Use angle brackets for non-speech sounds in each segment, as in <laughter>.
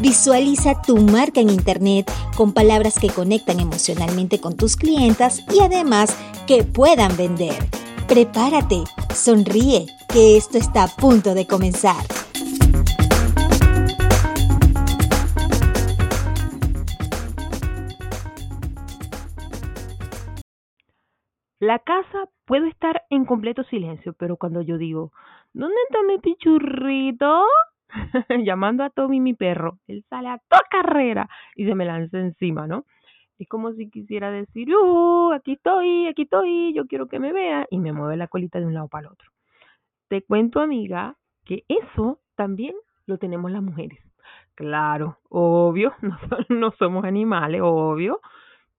Visualiza tu marca en Internet con palabras que conectan emocionalmente con tus clientas y además que puedan vender. Prepárate, sonríe, que esto está a punto de comenzar. La casa puede estar en completo silencio, pero cuando yo digo, ¿dónde está mi pichurrito? <laughs> llamando a Tommy mi perro, él sale a toda carrera y se me lanza encima, ¿no? Es como si quisiera decir, ¡uh! Aquí estoy, aquí estoy, yo quiero que me vea, y me mueve la colita de un lado para el otro. Te cuento, amiga, que eso también lo tenemos las mujeres. Claro, obvio, <laughs> no, no somos animales, obvio,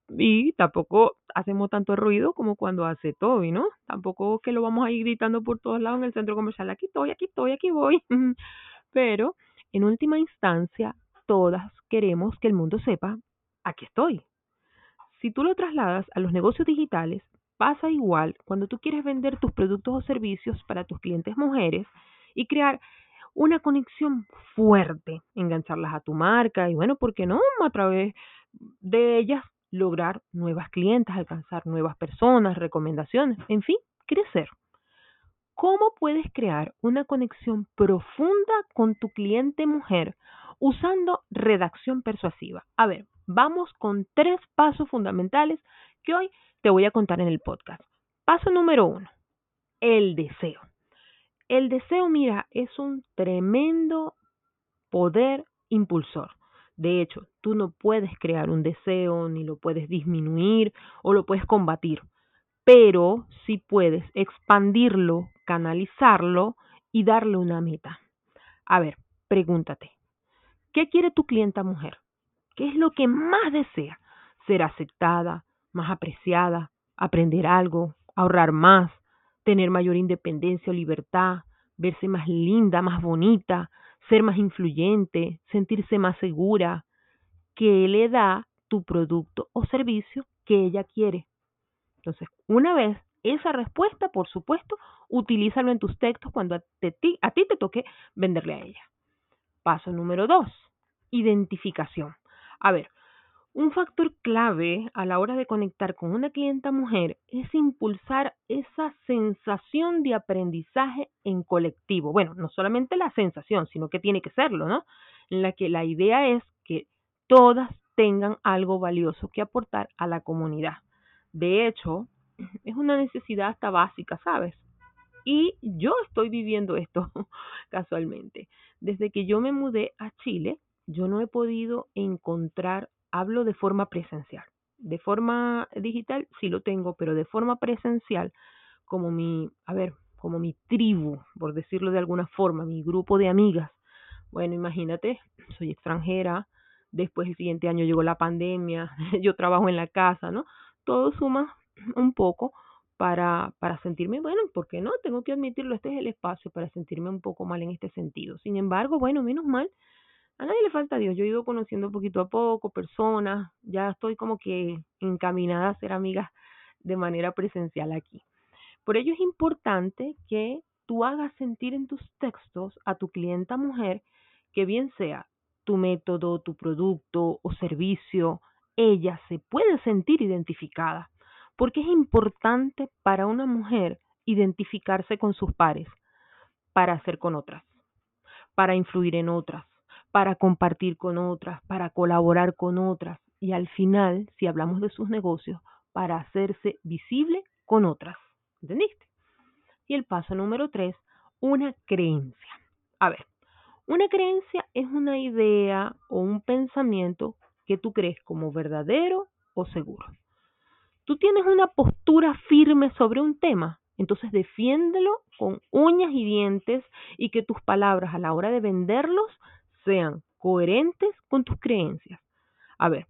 y tampoco hacemos tanto ruido como cuando hace Toby, ¿no? Tampoco que lo vamos a ir gritando por todos lados en el centro comercial, aquí estoy, aquí estoy, aquí voy. <laughs> Pero, en última instancia, todas queremos que el mundo sepa, aquí estoy. Si tú lo trasladas a los negocios digitales, pasa igual cuando tú quieres vender tus productos o servicios para tus clientes mujeres y crear una conexión fuerte, engancharlas a tu marca y bueno, ¿por qué no? A través de ellas lograr nuevas clientes, alcanzar nuevas personas, recomendaciones, en fin, crecer. ¿Cómo puedes crear una conexión profunda con tu cliente mujer usando redacción persuasiva? A ver, vamos con tres pasos fundamentales que hoy te voy a contar en el podcast. Paso número uno, el deseo. El deseo, mira, es un tremendo poder impulsor. De hecho, tú no puedes crear un deseo, ni lo puedes disminuir o lo puedes combatir pero sí puedes expandirlo, canalizarlo y darle una meta. A ver, pregúntate, ¿qué quiere tu clienta mujer? ¿Qué es lo que más desea? Ser aceptada, más apreciada, aprender algo, ahorrar más, tener mayor independencia o libertad, verse más linda, más bonita, ser más influyente, sentirse más segura. ¿Qué le da tu producto o servicio que ella quiere? Entonces, una vez esa respuesta, por supuesto, utilízalo en tus textos cuando a a ti te toque venderle a ella. Paso número dos, identificación. A ver, un factor clave a la hora de conectar con una clienta mujer es impulsar esa sensación de aprendizaje en colectivo. Bueno, no solamente la sensación, sino que tiene que serlo, ¿no? En la que la idea es que todas tengan algo valioso que aportar a la comunidad. De hecho, es una necesidad hasta básica, ¿sabes? Y yo estoy viviendo esto <laughs> casualmente. Desde que yo me mudé a Chile, yo no he podido encontrar, hablo de forma presencial. De forma digital sí lo tengo, pero de forma presencial, como mi, a ver, como mi tribu, por decirlo de alguna forma, mi grupo de amigas. Bueno, imagínate, soy extranjera, después el siguiente año llegó la pandemia, <laughs> yo trabajo en la casa, ¿no? todo suma un poco para, para sentirme, bueno, ¿por qué no? Tengo que admitirlo, este es el espacio para sentirme un poco mal en este sentido. Sin embargo, bueno, menos mal, a nadie le falta Dios. Yo he ido conociendo poquito a poco personas, ya estoy como que encaminada a ser amiga de manera presencial aquí. Por ello es importante que tú hagas sentir en tus textos a tu clienta mujer que bien sea tu método, tu producto o servicio, ella se puede sentir identificada, porque es importante para una mujer identificarse con sus pares, para hacer con otras, para influir en otras, para compartir con otras, para colaborar con otras y al final, si hablamos de sus negocios, para hacerse visible con otras. ¿Entendiste? Y el paso número tres, una creencia. A ver, una creencia es una idea o un pensamiento que tú crees como verdadero o seguro. Tú tienes una postura firme sobre un tema, entonces defiéndelo con uñas y dientes y que tus palabras a la hora de venderlos sean coherentes con tus creencias. A ver,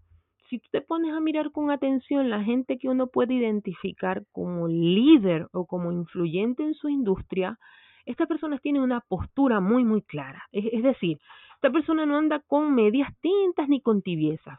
si tú te pones a mirar con atención la gente que uno puede identificar como líder o como influyente en su industria, estas personas tienen una postura muy, muy clara. Es, decir, esta persona no anda con medias tintas ni con tibiezas.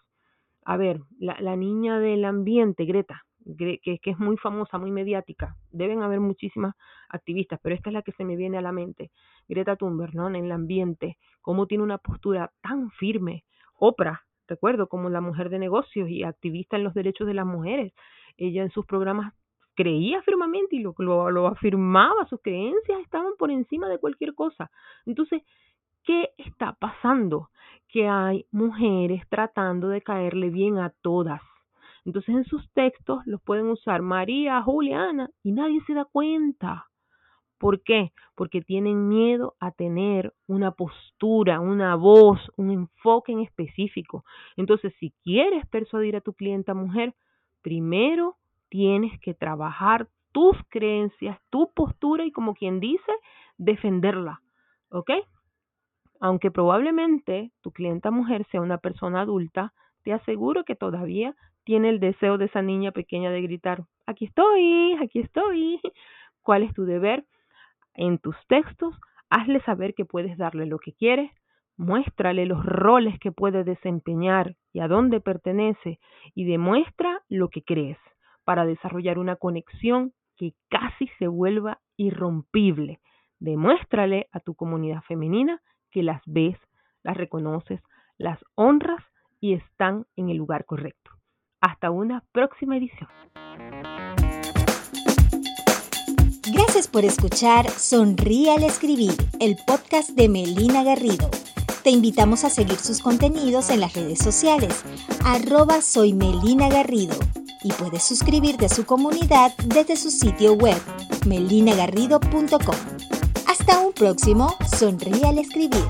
A ver, la, niña del ambiente, Greta, que, es muy famosa, muy mediática. Deben haber muchísimas activistas, pero esta es la que se me viene a la mente. Greta Thunberg, ¿no? En el ambiente, cómo tiene una postura tan firme. Oprah, recuerdo, como la mujer de negocios y activista en los derechos de las mujeres. Ella en sus programas creía firmemente y lo, lo, afirmaba, sus creencias estaban por encima de cualquier cosa. Entonces, ¿qué está pasando? Que hay mujeres tratando de caerle bien a todas. Entonces en sus textos los pueden usar María, Juliana y nadie se da cuenta. ¿Por qué? Porque tienen miedo a tener una postura, una voz, un enfoque en específico. Entonces, si quieres persuadir a tu clienta mujer, primero tienes que trabajar tus creencias, tu postura y como quien dice, defenderla. ¿Ok? Aunque probablemente tu clienta mujer sea una persona adulta, te aseguro que todavía tiene el deseo de esa niña pequeña de gritar, aquí estoy, aquí estoy. <laughs> ¿Cuál es tu deber? en tus textos, hazle saber que puedes darle lo que quieres, muéstrale los roles que puede desempeñar y a dónde pertenece y demuestra lo que crees para desarrollar una conexión que casi se vuelva irrompible. Demuéstrale a tu comunidad femenina que las ves, las reconoces, las honras y están en el lugar correcto. Hasta una próxima edición. Gracias por escuchar Sonríe al Escribir, el podcast de Melina Garrido. Te invitamos a seguir sus contenidos en las redes sociales, arroba soy Melina Garrido, y puedes suscribirte a su comunidad desde su sitio web, melinagarrido.com. Hasta un próximo Sonríe al Escribir.